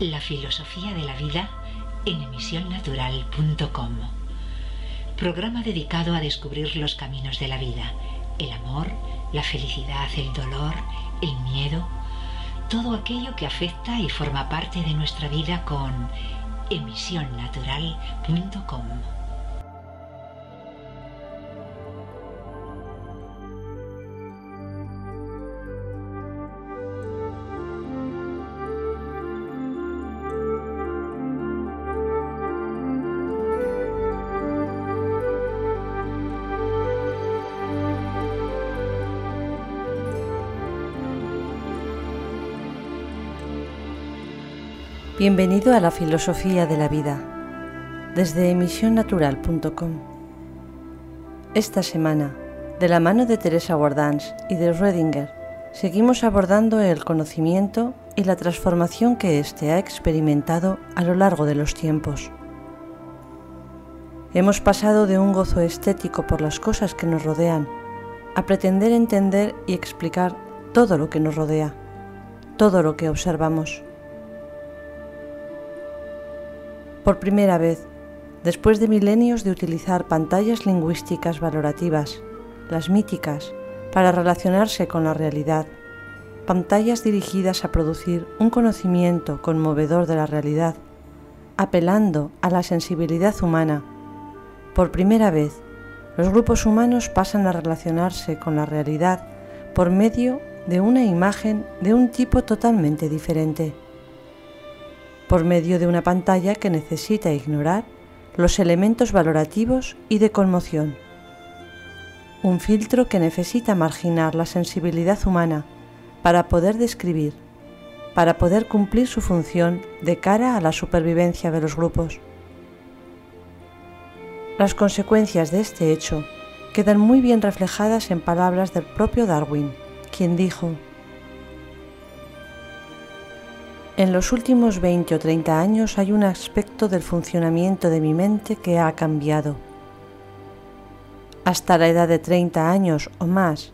La filosofía de la vida en emisionnatural.com. Programa dedicado a descubrir los caminos de la vida, el amor, la felicidad, el dolor, el miedo, todo aquello que afecta y forma parte de nuestra vida con emisionnatural.com. Bienvenido a la filosofía de la vida desde emisionnatural.com. Esta semana, de la mano de Teresa Wardans y de Redinger, seguimos abordando el conocimiento y la transformación que éste ha experimentado a lo largo de los tiempos. Hemos pasado de un gozo estético por las cosas que nos rodean a pretender entender y explicar todo lo que nos rodea, todo lo que observamos por primera vez, después de milenios de utilizar pantallas lingüísticas valorativas, las míticas, para relacionarse con la realidad, pantallas dirigidas a producir un conocimiento conmovedor de la realidad, apelando a la sensibilidad humana. Por primera vez, los grupos humanos pasan a relacionarse con la realidad por medio de una imagen de un tipo totalmente diferente por medio de una pantalla que necesita ignorar los elementos valorativos y de conmoción. Un filtro que necesita marginar la sensibilidad humana para poder describir, para poder cumplir su función de cara a la supervivencia de los grupos. Las consecuencias de este hecho quedan muy bien reflejadas en palabras del propio Darwin, quien dijo, en los últimos 20 o 30 años hay un aspecto del funcionamiento de mi mente que ha cambiado. Hasta la edad de 30 años o más,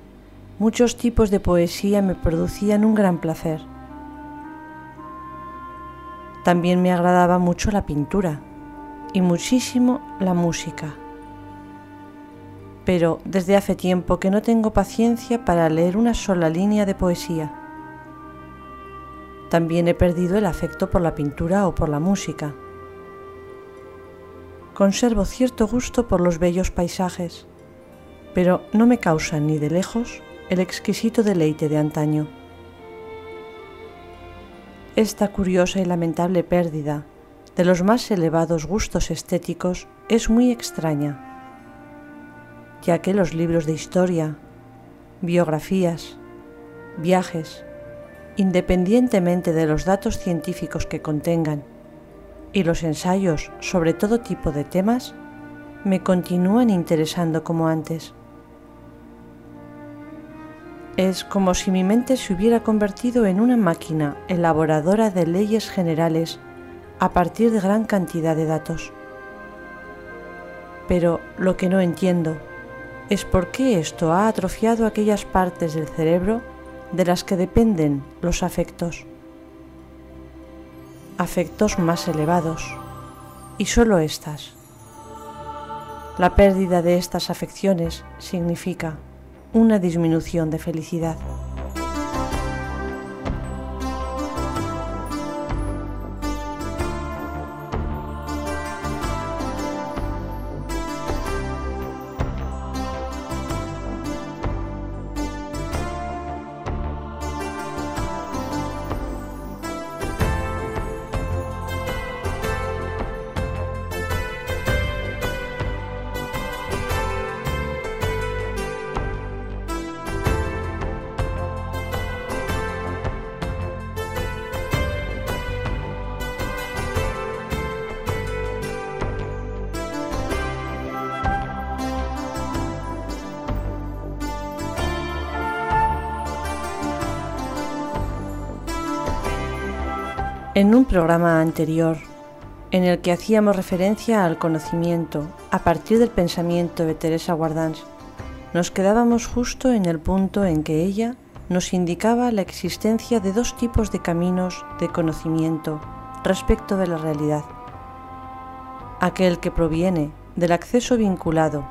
muchos tipos de poesía me producían un gran placer. También me agradaba mucho la pintura y muchísimo la música. Pero desde hace tiempo que no tengo paciencia para leer una sola línea de poesía también he perdido el afecto por la pintura o por la música. Conservo cierto gusto por los bellos paisajes, pero no me causa ni de lejos el exquisito deleite de antaño. Esta curiosa y lamentable pérdida de los más elevados gustos estéticos es muy extraña, ya que los libros de historia, biografías, viajes, independientemente de los datos científicos que contengan, y los ensayos sobre todo tipo de temas me continúan interesando como antes. Es como si mi mente se hubiera convertido en una máquina elaboradora de leyes generales a partir de gran cantidad de datos. Pero lo que no entiendo es por qué esto ha atrofiado aquellas partes del cerebro de las que dependen los afectos. Afectos más elevados, y solo estas. La pérdida de estas afecciones significa una disminución de felicidad. En un programa anterior, en el que hacíamos referencia al conocimiento a partir del pensamiento de Teresa Guardans, nos quedábamos justo en el punto en que ella nos indicaba la existencia de dos tipos de caminos de conocimiento respecto de la realidad. Aquel que proviene del acceso vinculado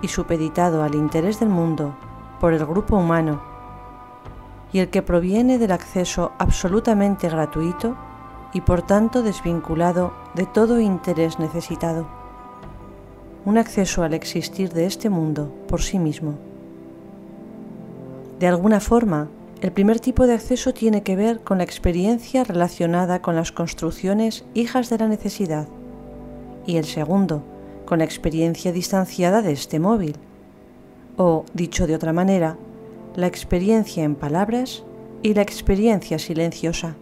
y supeditado al interés del mundo por el grupo humano y el que proviene del acceso absolutamente gratuito y por tanto desvinculado de todo interés necesitado. Un acceso al existir de este mundo por sí mismo. De alguna forma, el primer tipo de acceso tiene que ver con la experiencia relacionada con las construcciones hijas de la necesidad y el segundo, con la experiencia distanciada de este móvil, o, dicho de otra manera, la experiencia en palabras y la experiencia silenciosa.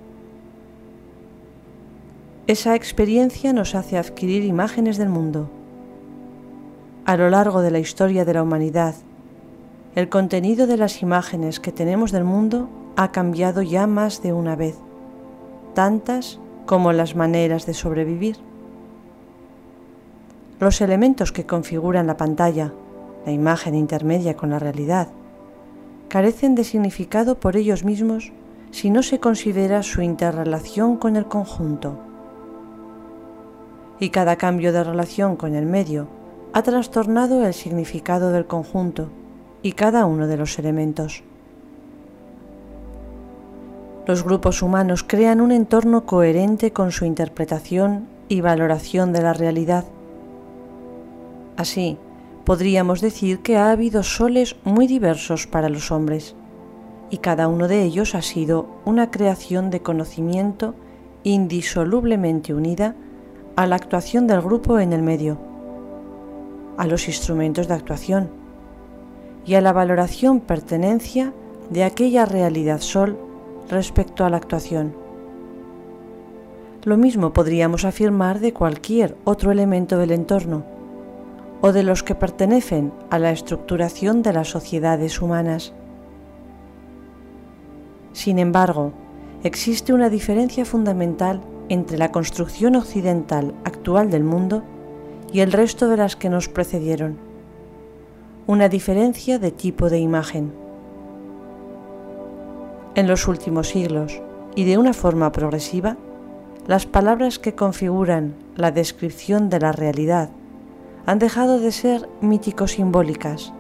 Esa experiencia nos hace adquirir imágenes del mundo. A lo largo de la historia de la humanidad, el contenido de las imágenes que tenemos del mundo ha cambiado ya más de una vez, tantas como las maneras de sobrevivir. Los elementos que configuran la pantalla, la imagen intermedia con la realidad, carecen de significado por ellos mismos si no se considera su interrelación con el conjunto. Y cada cambio de relación con el medio ha trastornado el significado del conjunto y cada uno de los elementos. Los grupos humanos crean un entorno coherente con su interpretación y valoración de la realidad. Así, podríamos decir que ha habido soles muy diversos para los hombres, y cada uno de ellos ha sido una creación de conocimiento indisolublemente unida a la actuación del grupo en el medio, a los instrumentos de actuación y a la valoración pertenencia de aquella realidad sol respecto a la actuación. Lo mismo podríamos afirmar de cualquier otro elemento del entorno, o de los que pertenecen a la estructuración de las sociedades humanas. Sin embargo, existe una diferencia fundamental entre la construcción occidental actual del mundo y el resto de las que nos precedieron. Una diferencia de tipo de imagen. En los últimos siglos, y de una forma progresiva, las palabras que configuran la descripción de la realidad han dejado de ser mítico-simbólicas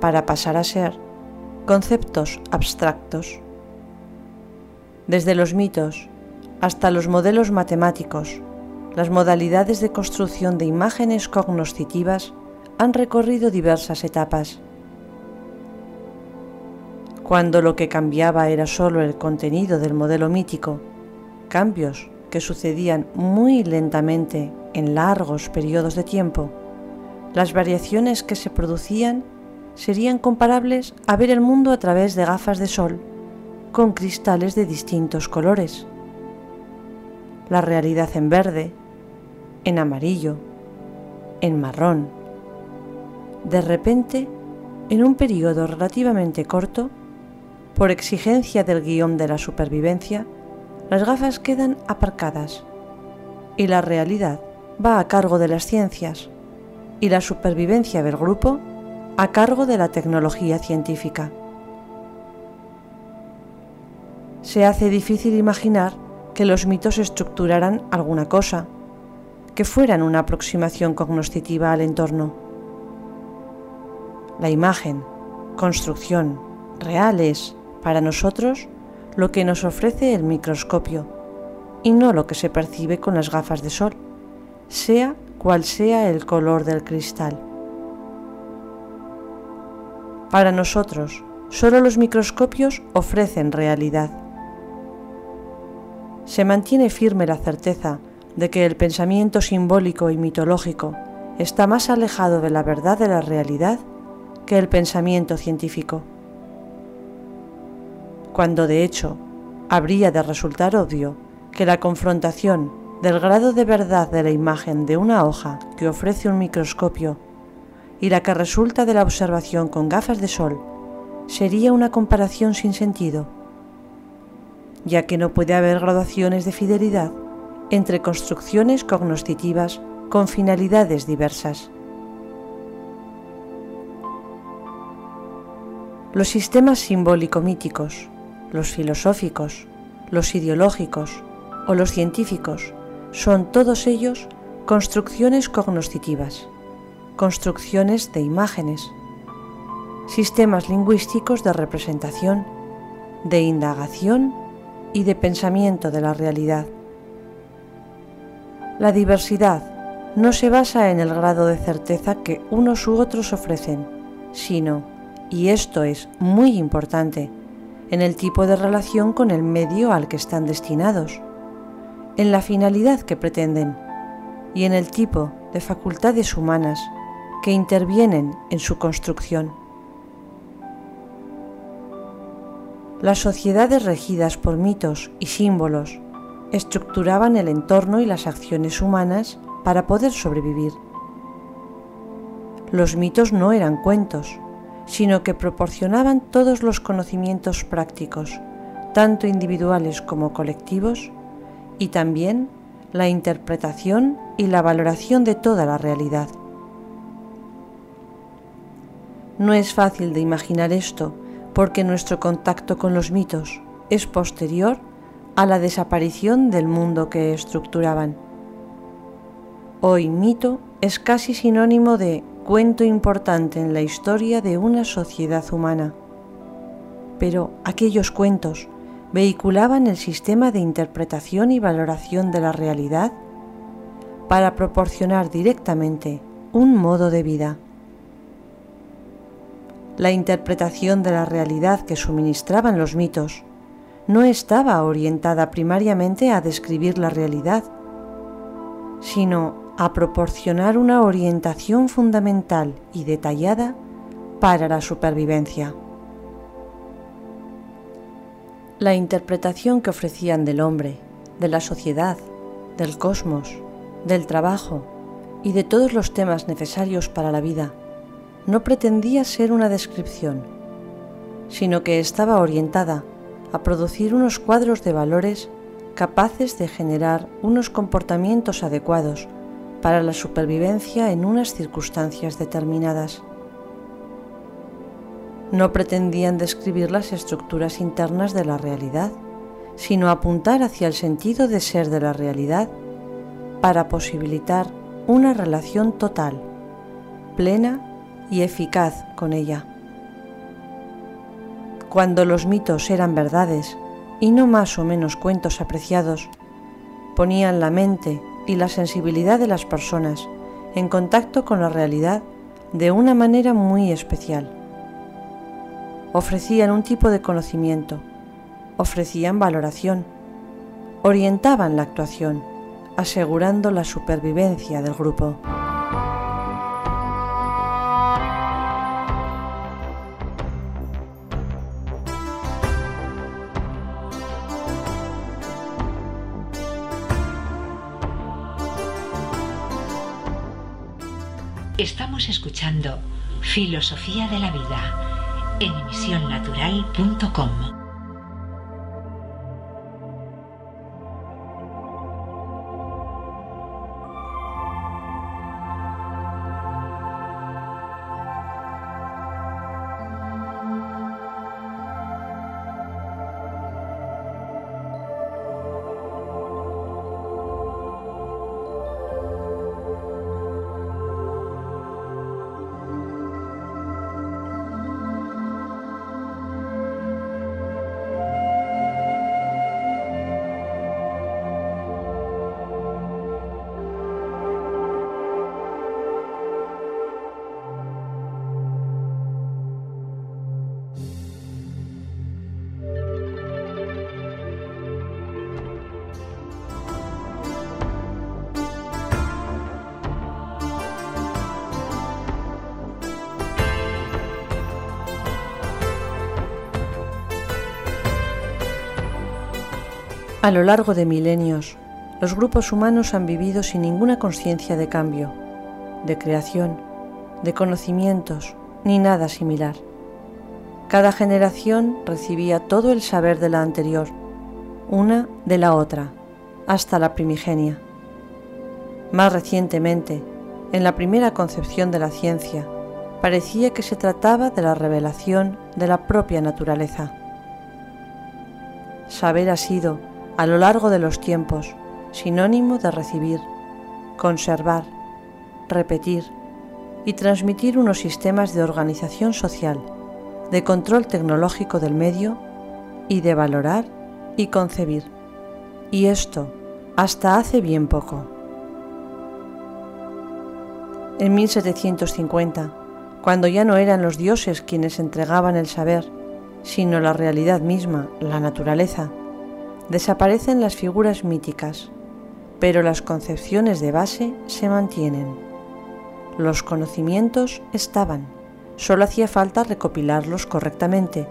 para pasar a ser conceptos abstractos. Desde los mitos hasta los modelos matemáticos, las modalidades de construcción de imágenes cognoscitivas han recorrido diversas etapas. Cuando lo que cambiaba era solo el contenido del modelo mítico, cambios que sucedían muy lentamente en largos periodos de tiempo, las variaciones que se producían serían comparables a ver el mundo a través de gafas de sol con cristales de distintos colores. La realidad en verde, en amarillo, en marrón. De repente, en un periodo relativamente corto, por exigencia del guion de la supervivencia, las gafas quedan aparcadas y la realidad va a cargo de las ciencias y la supervivencia del grupo a cargo de la tecnología científica. Se hace difícil imaginar que los mitos estructuraran alguna cosa, que fueran una aproximación cognoscitiva al entorno. La imagen, construcción, real es, para nosotros, lo que nos ofrece el microscopio y no lo que se percibe con las gafas de sol sea cual sea el color del cristal. Para nosotros, solo los microscopios ofrecen realidad. Se mantiene firme la certeza de que el pensamiento simbólico y mitológico está más alejado de la verdad de la realidad que el pensamiento científico. Cuando de hecho habría de resultar obvio que la confrontación del grado de verdad de la imagen de una hoja que ofrece un microscopio y la que resulta de la observación con gafas de sol sería una comparación sin sentido, ya que no puede haber graduaciones de fidelidad entre construcciones cognoscitivas con finalidades diversas. Los sistemas simbólico-míticos, los filosóficos, los ideológicos, o los científicos son todos ellos construcciones cognoscitivas, construcciones de imágenes, sistemas lingüísticos de representación, de indagación y de pensamiento de la realidad. La diversidad no se basa en el grado de certeza que unos u otros ofrecen, sino, y esto es muy importante, en el tipo de relación con el medio al que están destinados, en la finalidad que pretenden y en el tipo de facultades humanas que intervienen en su construcción. Las sociedades regidas por mitos y símbolos estructuraban el entorno y las acciones humanas para poder sobrevivir. Los mitos no eran cuentos, sino que proporcionaban todos los conocimientos prácticos, tanto individuales como colectivos, y también la interpretación y la valoración de toda la realidad. No es fácil de imaginar esto porque nuestro contacto con los mitos es posterior a la desaparición del mundo que estructuraban. Hoy mito es casi sinónimo de cuento importante en la historia de una sociedad humana. Pero aquellos cuentos vehiculaban el sistema de interpretación y valoración de la realidad para proporcionar directamente un modo de vida la interpretación de la realidad que suministraban los mitos no estaba orientada primariamente a describir la realidad, sino a proporcionar una orientación fundamental y detallada para la supervivencia. La interpretación que ofrecían del hombre, de la sociedad, del cosmos, del trabajo y de todos los temas necesarios para la vida no pretendía ser una descripción, sino que estaba orientada a producir unos cuadros de valores capaces de generar unos comportamientos adecuados para la supervivencia en unas circunstancias determinadas. No pretendían describir las estructuras internas de la realidad, sino apuntar hacia el sentido de ser de la realidad para posibilitar una relación total, plena y eficaz con ella. Cuando los mitos eran verdades y no más o menos cuentos apreciados, ponían la mente y la sensibilidad de las personas en contacto con la realidad de una manera muy especial. Ofrecían un tipo de conocimiento, ofrecían valoración, orientaban la actuación, asegurando la supervivencia del grupo. Estamos escuchando Filosofía de la Vida en emisionnatural.com. A lo largo de milenios, los grupos humanos han vivido sin ninguna conciencia de cambio, de creación, de conocimientos, ni nada similar. Cada generación recibía todo el saber de la anterior, una de la otra, hasta la primigenia. Más recientemente, en la primera concepción de la ciencia, parecía que se trataba de la revelación de la propia naturaleza. Saber ha sido, a lo largo de los tiempos, sinónimo de recibir, conservar, repetir y transmitir unos sistemas de organización social, de control tecnológico del medio y de valorar y concebir. Y esto hasta hace bien poco. En 1750, cuando ya no eran los dioses quienes entregaban el saber, sino la realidad misma, la naturaleza, desaparecen las figuras míticas, pero las concepciones de base se mantienen. Los conocimientos estaban, solo hacía falta recopilarlos correctamente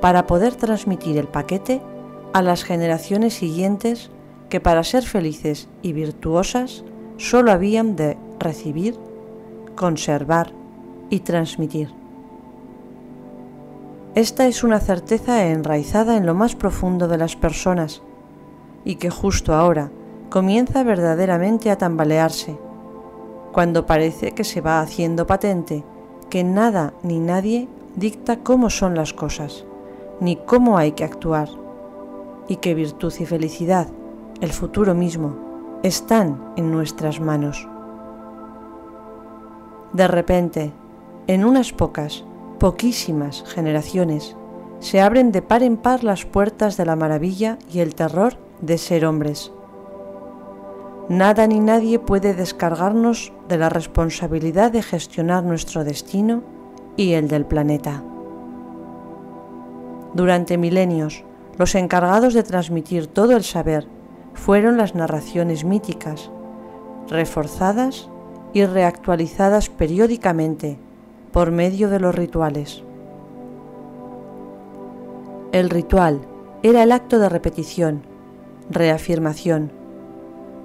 para poder transmitir el paquete a las generaciones siguientes que para ser felices y virtuosas solo habían de recibir, conservar y transmitir. Esta es una certeza enraizada en lo más profundo de las personas y que justo ahora comienza verdaderamente a tambalearse, cuando parece que se va haciendo patente que nada ni nadie dicta cómo son las cosas, ni cómo hay que actuar, y que virtud y felicidad, el futuro mismo, están en nuestras manos. De repente, en unas pocas, poquísimas generaciones, se abren de par en par las puertas de la maravilla y el terror de ser hombres. Nada ni nadie puede descargarnos de la responsabilidad de gestionar nuestro destino y el del planeta. Durante milenios, los encargados de transmitir todo el saber fueron las narraciones míticas, reforzadas y reactualizadas periódicamente por medio de los rituales. El ritual era el acto de repetición, reafirmación,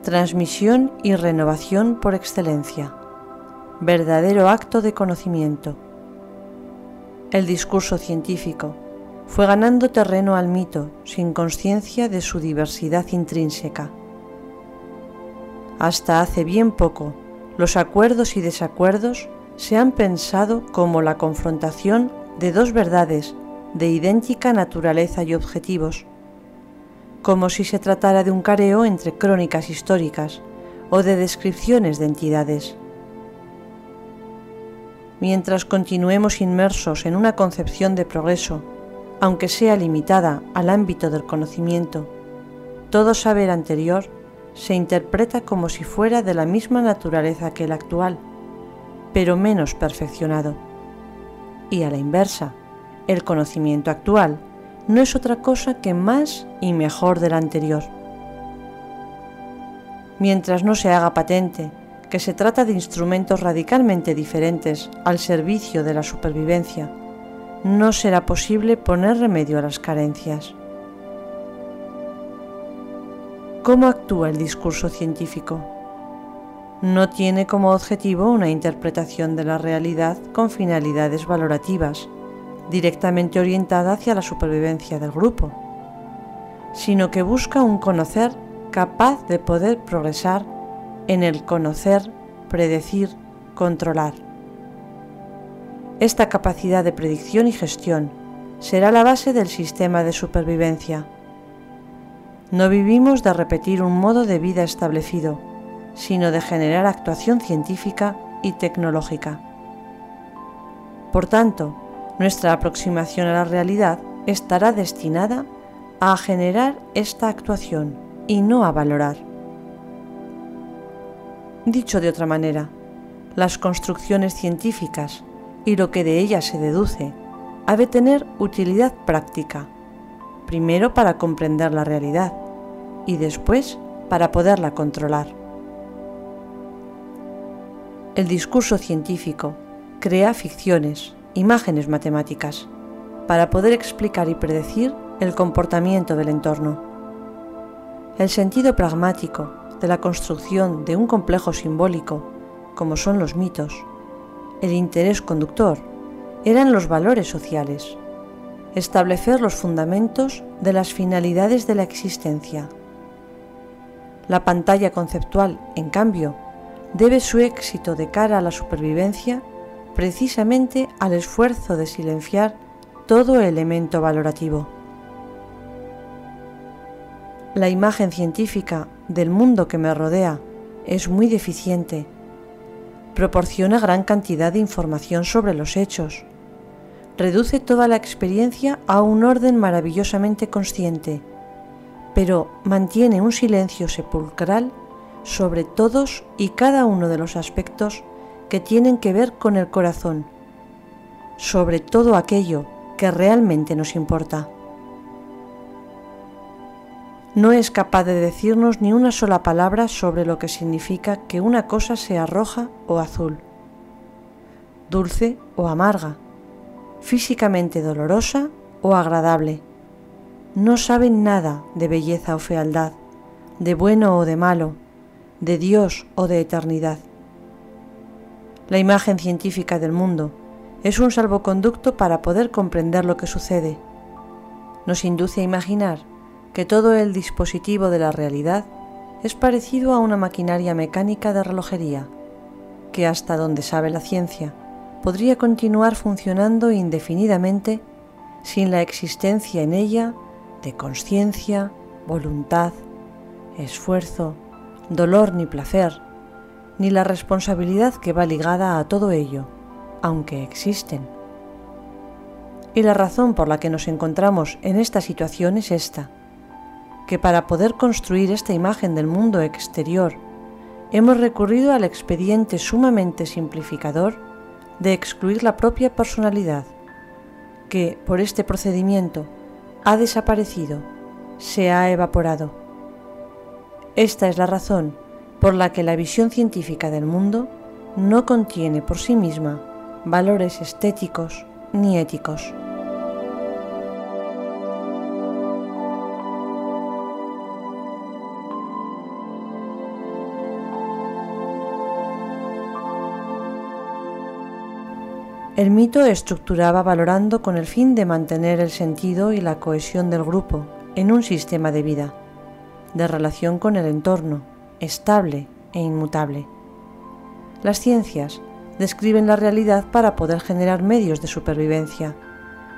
transmisión y renovación por excelencia, verdadero acto de conocimiento. El discurso científico fue ganando terreno al mito sin conciencia de su diversidad intrínseca. Hasta hace bien poco, los acuerdos y desacuerdos se han pensado como la confrontación de dos verdades de idéntica naturaleza y objetivos, como si se tratara de un careo entre crónicas históricas o de descripciones de entidades. Mientras continuemos inmersos en una concepción de progreso, aunque sea limitada al ámbito del conocimiento, todo saber anterior se interpreta como si fuera de la misma naturaleza que el actual, pero menos perfeccionado. Y a la inversa, el conocimiento actual no es otra cosa que más y mejor del anterior. Mientras no se haga patente que se trata de instrumentos radicalmente diferentes al servicio de la supervivencia, no será posible poner remedio a las carencias. ¿Cómo actúa el discurso científico? No tiene como objetivo una interpretación de la realidad con finalidades valorativas, directamente orientada hacia la supervivencia del grupo, sino que busca un conocer capaz de poder progresar en el conocer, predecir, controlar. Esta capacidad de predicción y gestión será la base del sistema de supervivencia. No vivimos de repetir un modo de vida establecido, sino de generar actuación científica y tecnológica. Por tanto, nuestra aproximación a la realidad estará destinada a generar esta actuación y no a valorar. Dicho de otra manera, las construcciones científicas y lo que de ellas se deduce ha de tener utilidad práctica, primero para comprender la realidad y después para poderla controlar. El discurso científico crea ficciones, imágenes matemáticas para poder explicar y predecir el comportamiento del entorno. El sentido pragmático de la construcción de un complejo simbólico, como son los mitos, el interés conductor, eran los valores sociales, establecer los fundamentos de las finalidades de la existencia. La pantalla conceptual, en cambio, debe su éxito de cara a la supervivencia precisamente al esfuerzo de silenciar todo elemento valorativo. la imagen científica del mundo que me rodea es muy deficiente. Proporciona gran cantidad de información sobre los hechos. Reduce toda la experiencia a un orden maravillosamente consciente, pero mantiene un silencio sepulcral sobre todos y cada uno de los aspectos que tienen que ver con el corazón, sobre todo aquello que realmente nos importa. No es capaz de decirnos ni una sola palabra sobre lo que significa que una cosa sea roja o azul, dulce o amarga, físicamente dolorosa o agradable. No saben nada de belleza o fealdad, de bueno o de malo, de Dios o de eternidad. La imagen científica del mundo es un salvoconducto para poder comprender lo que sucede. Nos induce a imaginar que todo el dispositivo de la realidad es parecido a una maquinaria mecánica de relojería, que hasta donde sabe la ciencia podría continuar funcionando indefinidamente sin la existencia en ella de conciencia, voluntad, esfuerzo, dolor ni placer, ni la responsabilidad que va ligada a todo ello, aunque existen. Y la razón por la que nos encontramos en esta situación es esta, que para poder construir esta imagen del mundo exterior, hemos recurrido al expediente sumamente simplificador de excluir la propia personalidad, que por este procedimiento ha desaparecido, se ha evaporado esta es la razón por la que la visión científica del mundo no contiene por sí misma valores estéticos ni éticos. El mito estructuraba valorando con el fin de mantener el sentido y la cohesión del grupo en un sistema de vida de relación con el entorno, estable e inmutable. Las ciencias describen la realidad para poder generar medios de supervivencia,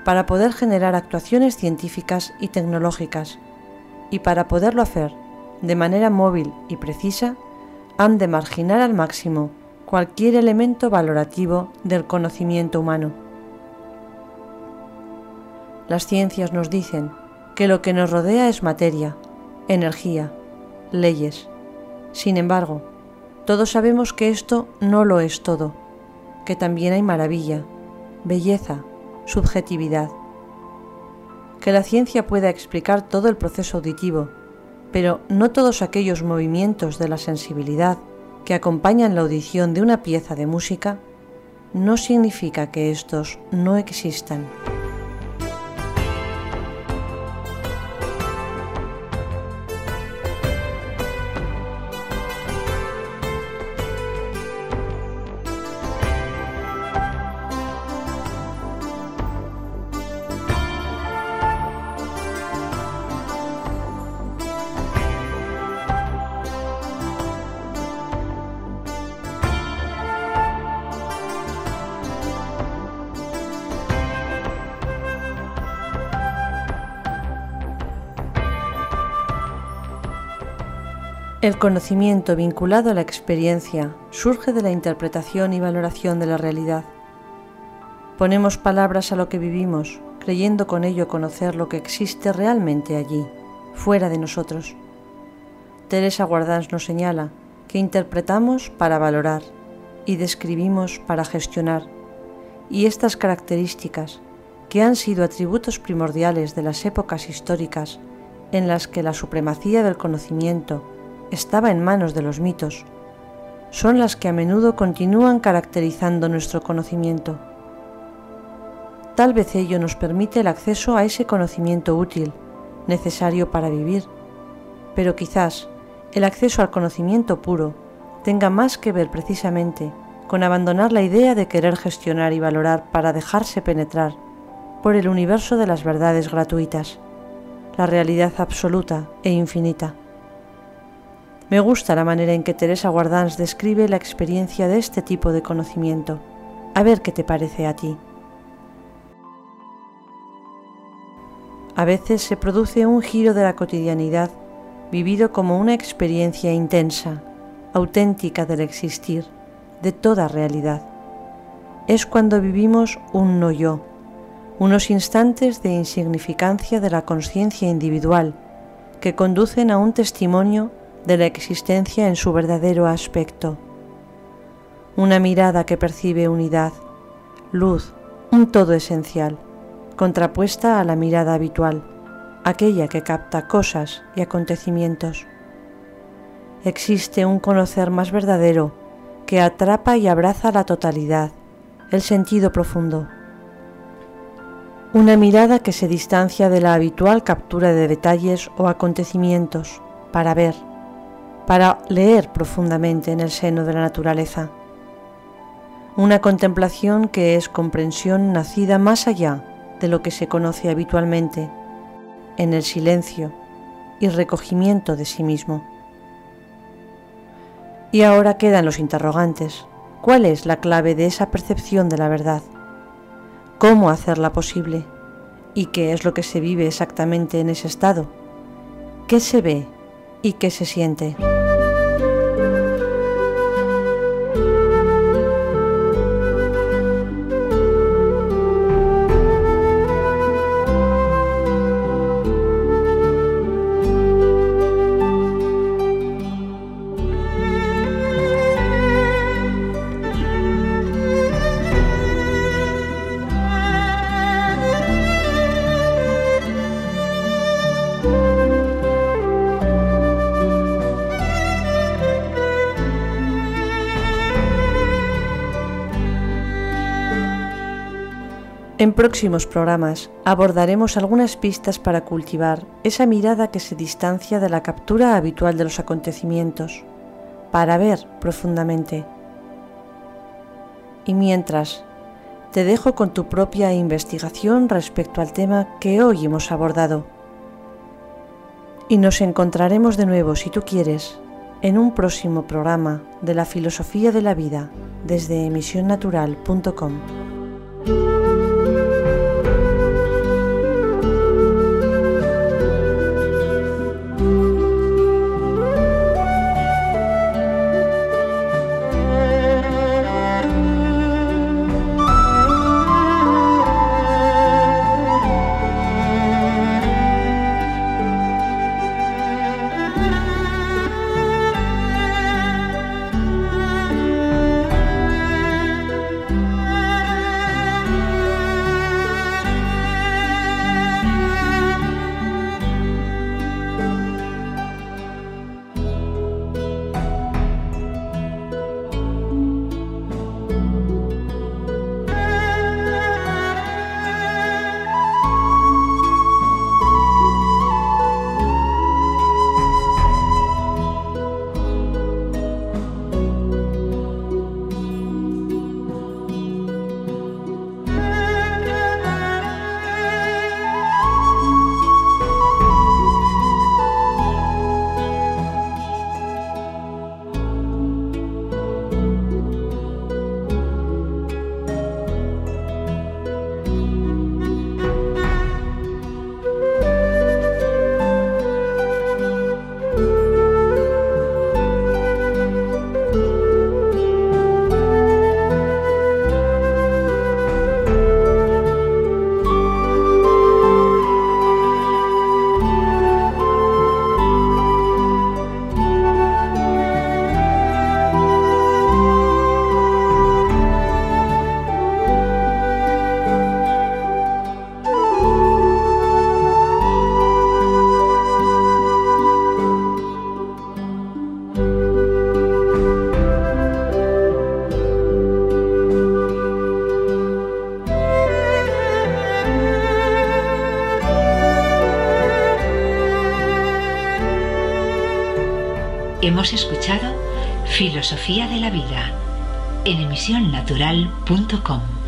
para poder generar actuaciones científicas y tecnológicas, y para poderlo hacer de manera móvil y precisa, han de marginar al máximo cualquier elemento valorativo del conocimiento humano. Las ciencias nos dicen que lo que nos rodea es materia, energía, leyes. Sin embargo, todos sabemos que esto no lo es todo, que también hay maravilla, belleza, subjetividad. Que la ciencia pueda explicar todo el proceso auditivo, pero no todos aquellos movimientos de la sensibilidad que acompañan la audición de una pieza de música, no significa que estos no existan. El conocimiento vinculado a la experiencia surge de la interpretación y valoración de la realidad. Ponemos palabras a lo que vivimos, creyendo con ello conocer lo que existe realmente allí, fuera de nosotros. Teresa Guardans nos señala que interpretamos para valorar y describimos para gestionar, y estas características, que han sido atributos primordiales de las épocas históricas en las que la supremacía del conocimiento estaba en manos de los mitos, son las que a menudo continúan caracterizando nuestro conocimiento. Tal vez ello nos permite el acceso a ese conocimiento útil, necesario para vivir, pero quizás el acceso al conocimiento puro tenga más que ver precisamente con abandonar la idea de querer gestionar y valorar para dejarse penetrar por el universo de las verdades gratuitas, la realidad absoluta e infinita. Me gusta la manera en que Teresa Guardans describe la experiencia de este tipo de conocimiento. A ver qué te parece a ti. A veces se produce un giro de la cotidianidad vivido como una experiencia intensa, auténtica del existir, de toda realidad. Es cuando vivimos un no yo, unos instantes de insignificancia de la conciencia individual que conducen a un testimonio de la existencia en su verdadero aspecto. Una mirada que percibe unidad, luz, un todo esencial, contrapuesta a la mirada habitual, aquella que capta cosas y acontecimientos. Existe un conocer más verdadero que atrapa y abraza la totalidad, el sentido profundo. Una mirada que se distancia de la habitual captura de detalles o acontecimientos para ver, para leer profundamente en el seno de la naturaleza. Una contemplación que es comprensión nacida más allá de lo que se conoce habitualmente, en el silencio y recogimiento de sí mismo. Y ahora quedan los interrogantes. ¿Cuál es la clave de esa percepción de la verdad? ¿Cómo hacerla posible? ¿Y qué es lo que se vive exactamente en ese estado? ¿Qué se ve y qué se siente? Próximos programas abordaremos algunas pistas para cultivar esa mirada que se distancia de la captura habitual de los acontecimientos, para ver profundamente. Y mientras, te dejo con tu propia investigación respecto al tema que hoy hemos abordado. Y nos encontraremos de nuevo, si tú quieres, en un próximo programa de la filosofía de la vida desde emisionnatural.com. Hemos escuchado Filosofía de la Vida en emisionnatural.com.